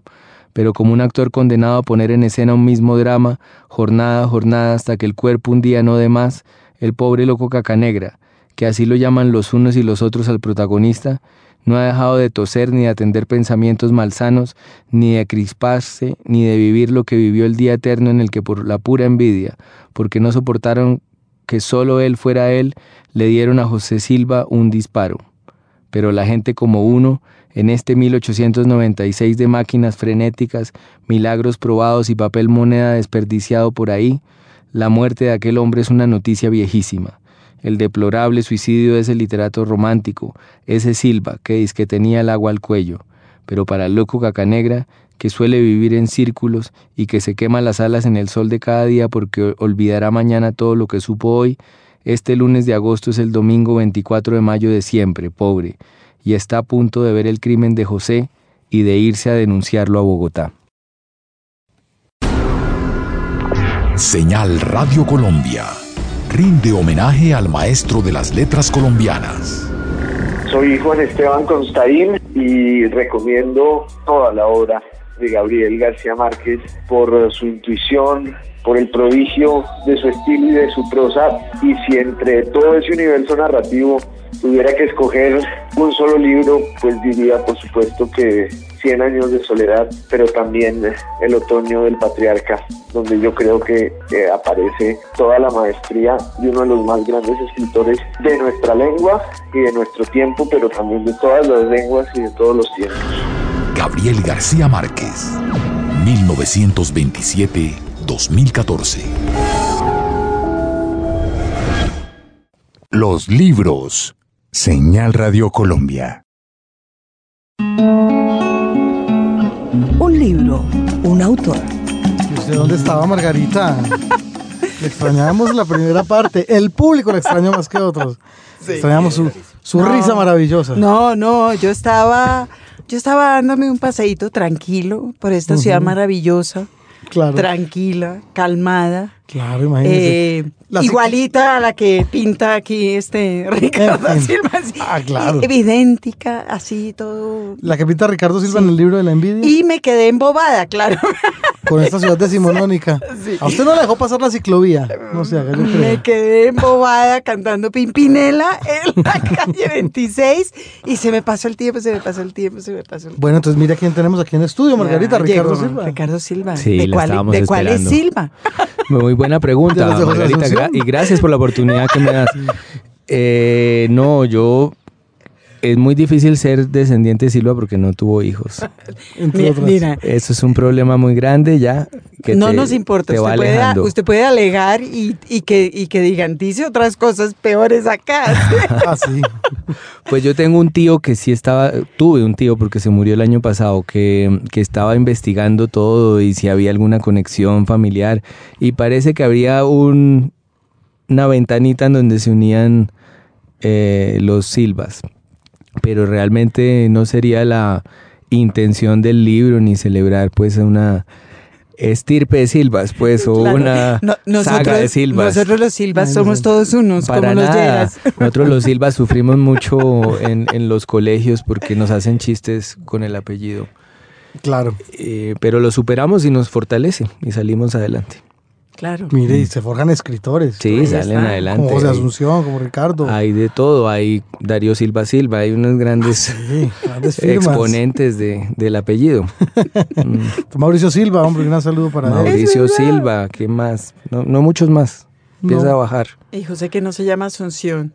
pero como un actor condenado a poner en escena un mismo drama, jornada a jornada hasta que el cuerpo un día no dé más, el pobre loco cacanegra, que así lo llaman los unos y los otros al protagonista, no ha dejado de toser ni de atender pensamientos malsanos, ni de crisparse, ni de vivir lo que vivió el día eterno en el que por la pura envidia, porque no soportaron que solo él fuera él, le dieron a José Silva un disparo. Pero la gente como uno, en este 1896 de máquinas frenéticas, milagros probados y papel moneda desperdiciado por ahí, la muerte de aquel hombre es una noticia viejísima. El deplorable suicidio de ese literato romántico, ese Silva que dice que tenía el agua al cuello. Pero para el loco Cacanegra, que suele vivir en círculos y que se quema las alas en el sol de cada día porque olvidará mañana todo lo que supo hoy, este lunes de agosto es el domingo 24 de mayo de siempre, pobre, y está a punto de ver el crimen de José y de irse a denunciarlo a Bogotá. Señal Radio Colombia rinde homenaje al maestro de las letras colombianas. Soy Juan Esteban Constaín y recomiendo toda la obra de Gabriel García Márquez por su intuición, por el prodigio de su estilo y de su prosa. Y si entre todo ese universo narrativo tuviera que escoger un solo libro, pues diría por supuesto que Cien años de soledad, pero también El otoño del patriarca, donde yo creo que aparece toda la maestría de uno de los más grandes escritores de nuestra lengua y de nuestro tiempo, pero también de todas las lenguas y de todos los tiempos. Gabriel García Márquez, 1927-2014. Los libros. Señal Radio Colombia. Un libro, un autor. ¿Y usted dónde estaba, Margarita? [LAUGHS] Le extrañábamos la primera parte. El público le extrañó más que otros. Extrañamos su, su risa maravillosa. No, no, yo estaba, yo estaba dándome un paseíto tranquilo por esta ciudad maravillosa. Claro. Tranquila, calmada. Claro, imagínese. Eh, igualita a la que pinta aquí este Ricardo En fin. [LAUGHS] Silva. así, Ah, claro. Evidéntica, así todo. La que pinta Ricardo Silva en el libro de la envidia. Y me quedé embobada, claro. [LAUGHS] Con esta ciudad decimonónica. [LAUGHS] A usted no le dejó pasar la ciclovía. No se haga, yo. Me quedé embobada cantando Pimpinela en la calle 26 y se me pasó el tiempo, se me pasó el tiempo, se me pasó el tiempo. Bueno, entonces mira quién tenemos aquí en estudio, Margarita, Ya Ricardo llegó Silva. Ricardo Silva. Sí, ¿De cuál, ¿de cuál es. Silva? Muy buena ¿De pregunta, [LAUGHS] Margarita, gra- y gracias por la oportunidad que me das. [LAUGHS] Eh, no, yo... Es muy difícil ser descendiente de Silva porque no tuvo hijos. [LAUGHS] Entre Mi- otras. Mira, Eso es un problema muy grande ya. Que no te- nos importa. te va Usted puede, usted puede alegar y, y que, y que digan, dice otras cosas peores acá. [LAUGHS] Ah, sí. Pues yo tengo un tío que sí estaba, tuve un tío porque se murió el año pasado, que, que estaba investigando todo y si había alguna conexión familiar. Y parece que habría un, una ventanita en donde se unían eh, los Silvas. Pero realmente no sería la intención del libro ni celebrar pues una estirpe de Silvas, pues, o Claro. una No- saga de Silvas. Nosotros los Silvas Ay, somos no. todos unos, Para como los nada. llegas. [LAUGHS] Nosotros los Silva sufrimos mucho en, en los colegios porque nos hacen chistes con el apellido. Claro. Eh, pero lo superamos y nos fortalece y salimos adelante. Claro. Mire, y se forjan escritores. Sí, está. salen adelante. Como José Hay- Asunción, como Ricardo. Hay de todo, hay Darío Silva Silva, hay unos grandes Sí, grandes [LAUGHS] firmas. exponentes de, del apellido. [LAUGHS] Mm, Mauricio Silva, hombre, un gran saludo para él. Mauricio Silva, ¿qué más? No, no muchos más. Empieza No. a bajar. Y José que no se llama Asunción.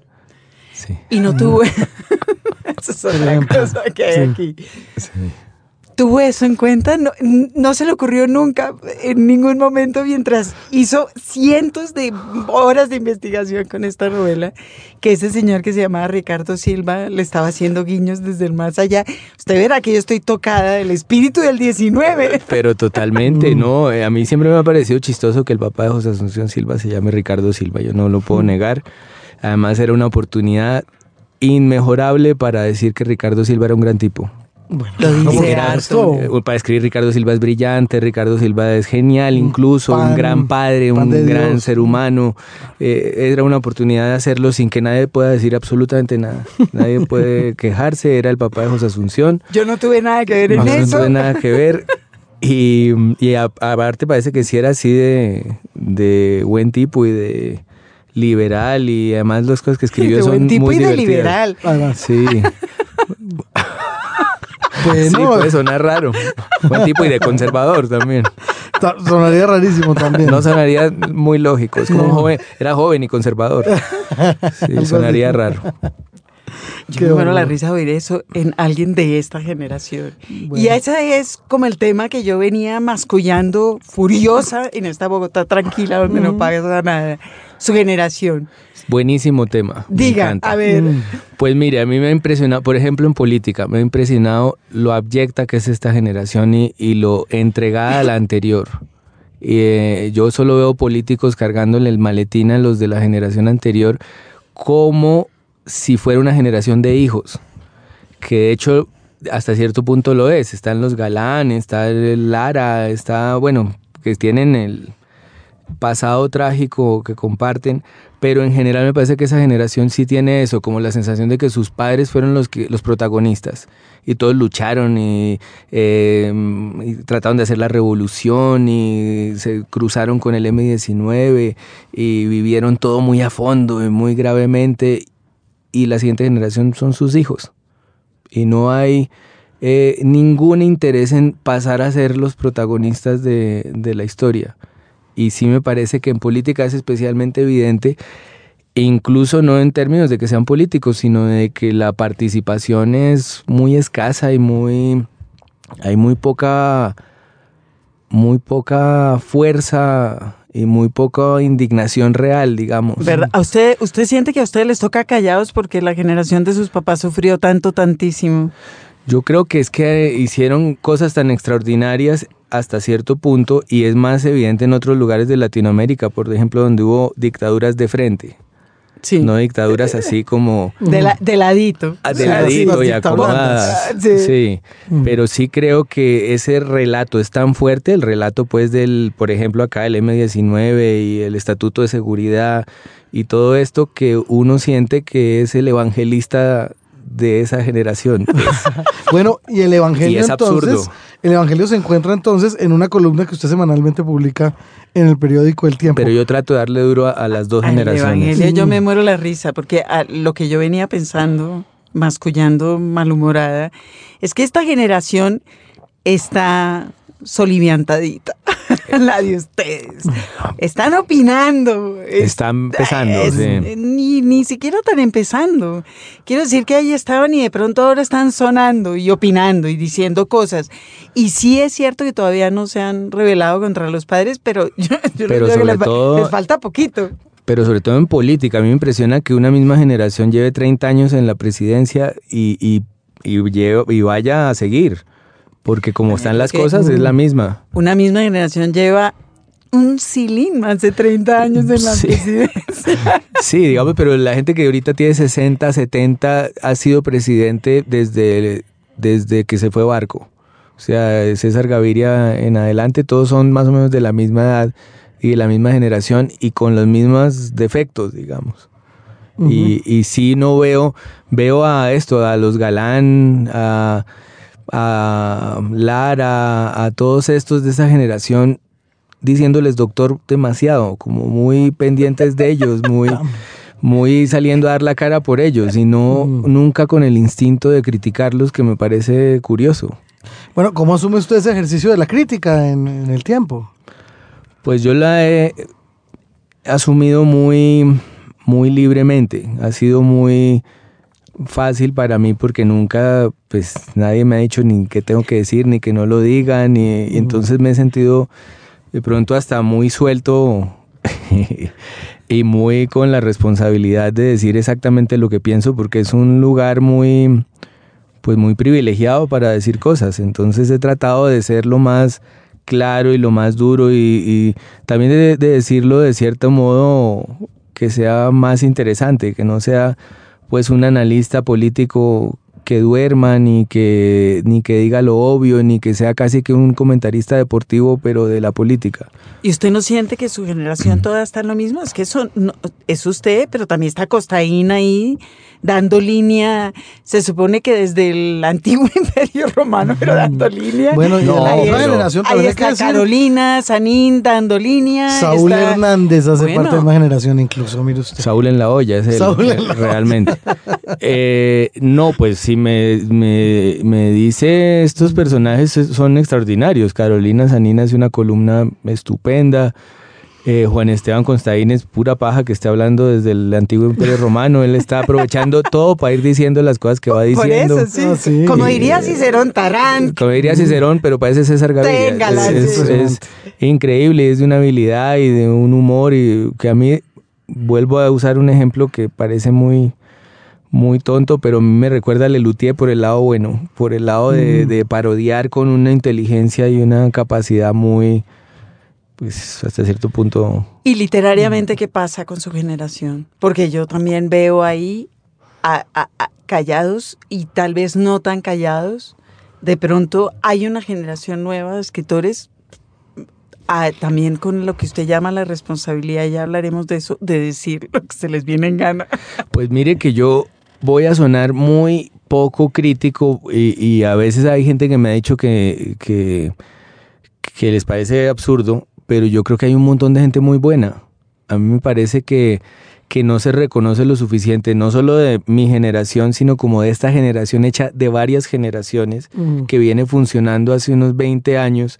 Sí. Y no tuvo... [LAUGHS] Esa es otra cosa que hay Sí. aquí. ¿Tuvo eso en cuenta? No, no se le ocurrió nunca, en ningún momento, mientras hizo cientos de horas de investigación con esta novela, que ese señor que se llamaba Ricardo Silva le estaba haciendo guiños desde el más allá. Usted verá que yo estoy tocada del espíritu del 19. [LAUGHS] Pero totalmente, no. eh, A mí siempre me ha parecido chistoso que el papá de José Asunción Silva se llame Ricardo Silva. Yo no lo puedo negar. Además, era una oportunidad inmejorable para decir que Ricardo Silva era un gran tipo. Bueno, Lo dice harto. eh, para escribir Ricardo Silva es brillante, Ricardo Silva es genial, incluso pan- un gran padre, un gran Dios. ser humano. Eh, era una oportunidad de hacerlo sin que nadie pueda decir absolutamente nada. Nadie [LAUGHS] puede quejarse. Era el papá de José Asunción. Yo no tuve nada que ver en No, no eso. tuve nada que ver. Y, y a- aparte parece que sí era así de, de buen tipo y de liberal y además las cosas que escribió de son buen tipo muy y de divertidas. liberal. Sí, [LAUGHS] bueno, [LAUGHS] sí, puede sonar raro. Buen tipo y de conservador también. ta- sonaría rarísimo también. No sonaría muy lógico. Es como un joven, era joven y conservador. [LAUGHS] Sí, sonaría raro. Yo me muero la risa oír eso en alguien de esta generación. Y ese es como el tema que yo venía mascullando furiosa en esta Bogotá tranquila donde no pasa nada. Su generación. Buenísimo tema. Diga, a ver. Mm. Pues mire, a mí me ha impresionado, por ejemplo, en política, me ha impresionado lo abyecta que es esta generación y, lo entregada a la anterior. Eh, yo solo veo políticos cargándole el maletín a los de la generación anterior como si fuera una generación de hijos, que de hecho hasta cierto punto lo es. Están los Galán, está el Lara, está, bueno, que tienen el pasado trágico que comparten, pero en general me parece que esa generación sí tiene eso, como la sensación de que sus padres fueron los, que, los protagonistas y todos lucharon y, em, y, trataron de hacer la revolución y se cruzaron con el M-19 y vivieron todo muy a fondo y muy gravemente y la siguiente generación son sus hijos. Y no hay eh, ningún interés en pasar a ser los protagonistas de, de la historia. Y sí me parece que en política es especialmente evidente incluso no en términos de que sean políticos, sino de que la participación es muy escasa y muy hay muy poca muy poca fuerza y muy poca indignación real, digamos. ¿Verdad? ¿A usted, ¿Usted siente que a ustedes les toca callados porque la generación de sus papás sufrió tanto, tantísimo? Yo creo que es que hicieron cosas tan extraordinarias hasta cierto punto y es más evidente en otros lugares de Latinoamérica, por ejemplo, donde hubo dictaduras de frente. No dictaduras así como... De, ladito. Ah, de ladito y acomodadas. Sí. Mm. Pero sí creo que ese relato es tan fuerte, el relato pues del, por ejemplo, acá el M19 y el Estatuto de Seguridad y todo esto que uno siente que es el evangelista de esa generación. [LAUGHS] bueno, y el evangelio es entonces, el evangelio se encuentra entonces en una columna que usted semanalmente publica en el periódico El Tiempo. Pero yo trato de darle duro a, las dos generaciones. yo me muero la risa, porque lo que yo venía pensando, mascullando malhumorada, es que esta generación está soliviantadita. [LAUGHS] la de ustedes. Están opinando. Están empezando. ni, ni siquiera están empezando. Quiero decir que ahí estaban y de pronto ahora están sonando y opinando y diciendo cosas. Y sí es cierto que todavía no se han revelado contra los padres, pero [LAUGHS] yo, pero creo que les, falta poquito pero sobre todo en política. A mí me impresiona que una misma generación lleve 30 años en la presidencia y, y, y vaya a seguir porque como están las cosas es la misma. Una misma generación lleva un silín más de 30 años en la presidencia. [LAUGHS] Sí, digamos, pero la gente que ahorita tiene 60, 70 ha sido presidente desde, desde que se fue Barco. O sea, César Gaviria en adelante, todos son más o menos de la misma edad y de la misma generación y con los mismos defectos, digamos. y, y sí no veo, veo a esto, a los galán, a a Lara, a todos estos de esa generación, diciéndoles doctor demasiado, como muy pendientes de ellos, muy, [LAUGHS] muy saliendo a dar la cara por ellos, y no mm. nunca con el instinto de criticarlos, que me parece curioso. Bueno, ¿cómo asume usted ese ejercicio de la crítica en, en el tiempo? Pues yo la he asumido muy, muy libremente, ha sido muy fácil para mí porque nunca, pues nadie me ha dicho ni qué tengo que decir, ni que no lo digan, y, entonces me he sentido de pronto hasta muy suelto [LAUGHS] y muy con la responsabilidad de decir exactamente lo que pienso porque es un lugar muy pues muy privilegiado para decir cosas. Entonces he tratado de ser lo más claro y lo más duro y, también de decirlo de cierto modo que sea más interesante que no sea pues un analista político que duerma, ni que, ni que diga lo obvio, ni que sea casi que un comentarista deportivo, pero de la política. ¿Y usted no siente que su generación toda está en lo mismo? Es que eso es usted, pero también está Costaína ahí dando línea. Se supone que desde el [LAUGHS] antiguo imperio romano, pero dando línea. Bueno, y la otra generación ahí está Carolina, Sanín dando línea. Saúl Hernández hace parte de una generación incluso, mire usted. Saúl en la olla, es el, realmente. Eh, no, pues sí me, me, dice, estos personajes son extraordinarios. Carolina Sanina es una columna estupenda. Eh, Juan Esteban Constaín es pura paja que está hablando desde el antiguo imperio romano. Él está aprovechando [LAUGHS] todo para ir diciendo las cosas que va diciendo. Por eso, sí. Ah, como diría Cicerón Tarán. Como diría Cicerón, pero parece César Gaviria. Es, es, increíble, es de una habilidad y de un humor y que a mí vuelvo a usar un ejemplo que parece muy muy tonto, pero a mí me recuerda a Lelutier por el lado bueno, por el lado de, mm. de parodiar con una inteligencia y una capacidad muy, pues hasta cierto punto. ¿Y literariamente qué pasa con su generación? Porque yo también veo ahí a, callados y tal vez no tan callados. De pronto hay una generación nueva de escritores también con lo que usted llama la responsabilidad, ya hablaremos de eso, de decir lo que se les viene en gana. Pues mire que yo voy a sonar muy poco crítico y, a veces hay gente que me ha dicho que, que, que les parece absurdo pero yo creo que hay un montón de gente muy buena. A mí me parece que, que no se reconoce lo suficiente, no solo de mi generación, sino como de esta generación hecha de varias generaciones, que viene funcionando hace unos 20 años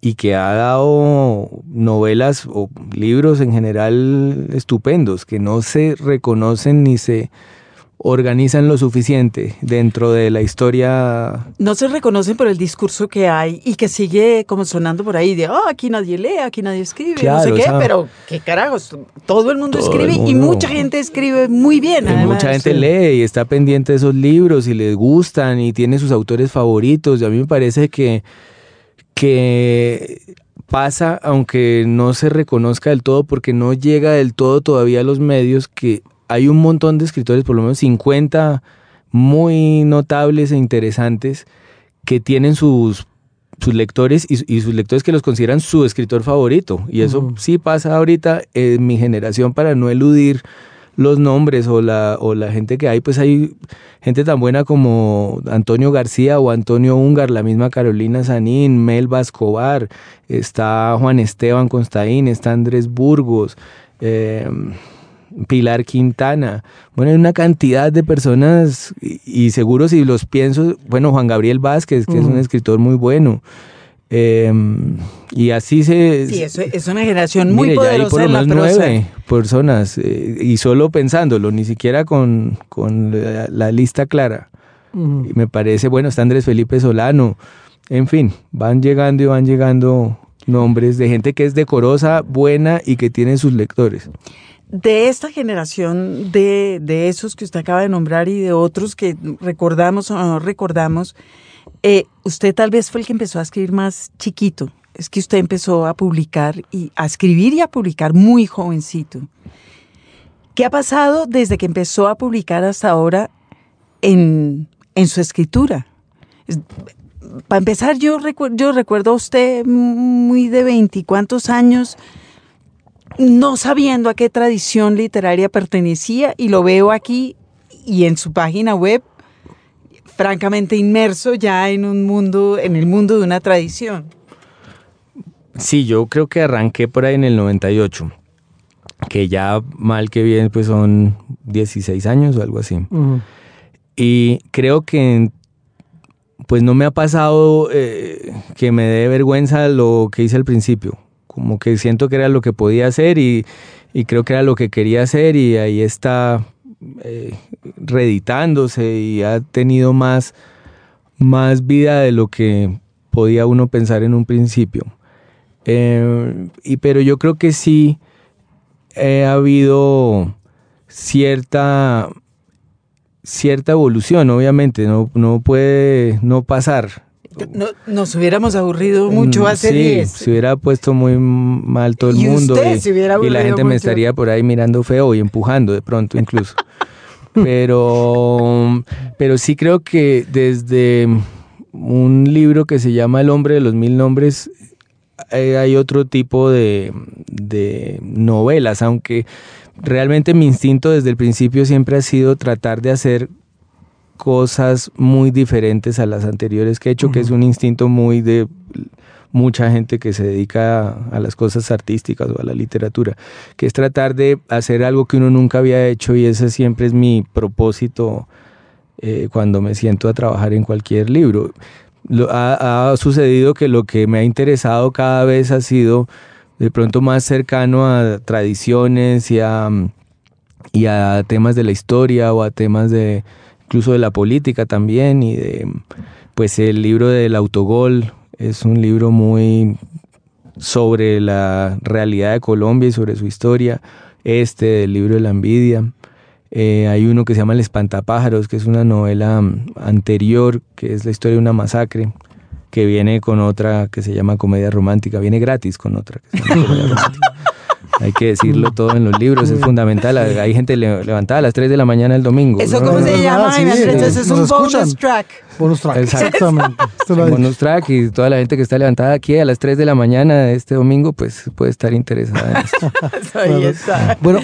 y que ha dado novelas o libros en general estupendos, que no se reconocen ni se organizan lo suficiente dentro de la historia. No se reconocen por el discurso que hay y que sigue como sonando por ahí de, oh, aquí nadie lee, aquí nadie escribe, no sé qué, pero qué carajos, todo el mundo escribe y mucha gente escribe muy bien. mucha gente lee y está pendiente de esos libros y les gustan y tiene sus autores favoritos y a mí me parece que, que pasa, aunque no se reconozca del todo, porque no llega del todo todavía a los medios, que hay un montón de escritores, por lo menos 50 muy notables e interesantes, que tienen sus, sus lectores y, sus lectores que los consideran su escritor favorito. Y eso sí pasa ahorita en mi generación para no eludir los nombres o la, o la gente que hay, pues hay gente tan buena como Antonio García o Antonio Ungar, la misma Carolina Sanín, Melba Escobar, está Juan Esteban Constaín, está Andrés Burgos. Eh, Pilar Quintana. Bueno, hay una cantidad de personas y, seguro si los pienso, bueno, Juan Gabriel Vázquez, que es un escritor muy bueno. Em, y así se... Sí, es una generación muy poderosa ya hay por lo menos nueve personas, eh, y solo pensándolo, ni siquiera con, la, lista clara. y me parece, bueno, está Andrés Felipe Solano, en fin, van llegando y van llegando nombres de gente que es decorosa, buena y que tiene sus lectores de esta generación, de, de, esos que usted acaba de nombrar y de otros que recordamos o no recordamos, eh, usted tal vez fue el que empezó a escribir más chiquito. Es que usted empezó a publicar y a escribir y a publicar muy jovencito. ¿Qué ha pasado desde que empezó a publicar hasta ahora en, en su escritura? Para empezar, yo, yo recuerdo a usted muy de veinticuantos años no sabiendo a qué tradición literaria pertenecía y lo veo aquí y en su página web francamente inmerso ya en un mundo, en el mundo de una tradición. Sí, yo creo que arranqué por ahí en el 98, que ya mal que bien pues son 16 años o algo así. Y creo que pues no me ha pasado eh, que me dé vergüenza lo que hice al principio como que siento que era lo que podía hacer y, creo que era lo que quería hacer y ahí está eh, reeditándose y ha tenido más, más vida de lo que podía uno pensar en un principio. Eh, y, pero yo creo que sí ha habido cierta, cierta evolución, obviamente, no, no puede no pasar no, nos hubiéramos aburrido mucho mm, hace sí, se hubiera puesto muy mal todo el mundo y, la gente me estaría por ahí mirando feo y empujando de pronto incluso. [LAUGHS] pero, pero sí creo que desde un libro que se llama El hombre de los mil nombres eh, hay otro tipo de, de novelas, aunque realmente mi instinto desde el principio siempre ha sido tratar de hacer cosas muy diferentes a las anteriores que he hecho, que es un instinto muy de mucha gente que se dedica a, las cosas artísticas o a la literatura, que es tratar de hacer algo que uno nunca había hecho y ese siempre es mi propósito eh, cuando me siento a trabajar en cualquier libro. ha, sucedido que lo que me ha interesado cada vez ha sido de pronto más cercano a tradiciones y a, y a temas de la historia o a temas de incluso de la política también y de pues el libro del autogol es un libro muy sobre la realidad de Colombia y sobre su historia este del libro de la envidia eh, hay uno que se llama El espantapájaros que es una novela anterior que es la historia de una masacre que viene con otra que se llama comedia romántica, viene gratis con otra que se llama comedia [LAUGHS] romántica. Hay que decirlo todo en los libros, es fundamental. Hay gente levantada a las 3 de la mañana el domingo. ¿Eso cómo se llama? Sí, es un bonus track. Bonus track. Exactamente. bonus track y toda la gente que está levantada aquí a las 3 de la mañana este domingo, pues puede estar interesada en esto. [LAUGHS] Ahí está. Bueno,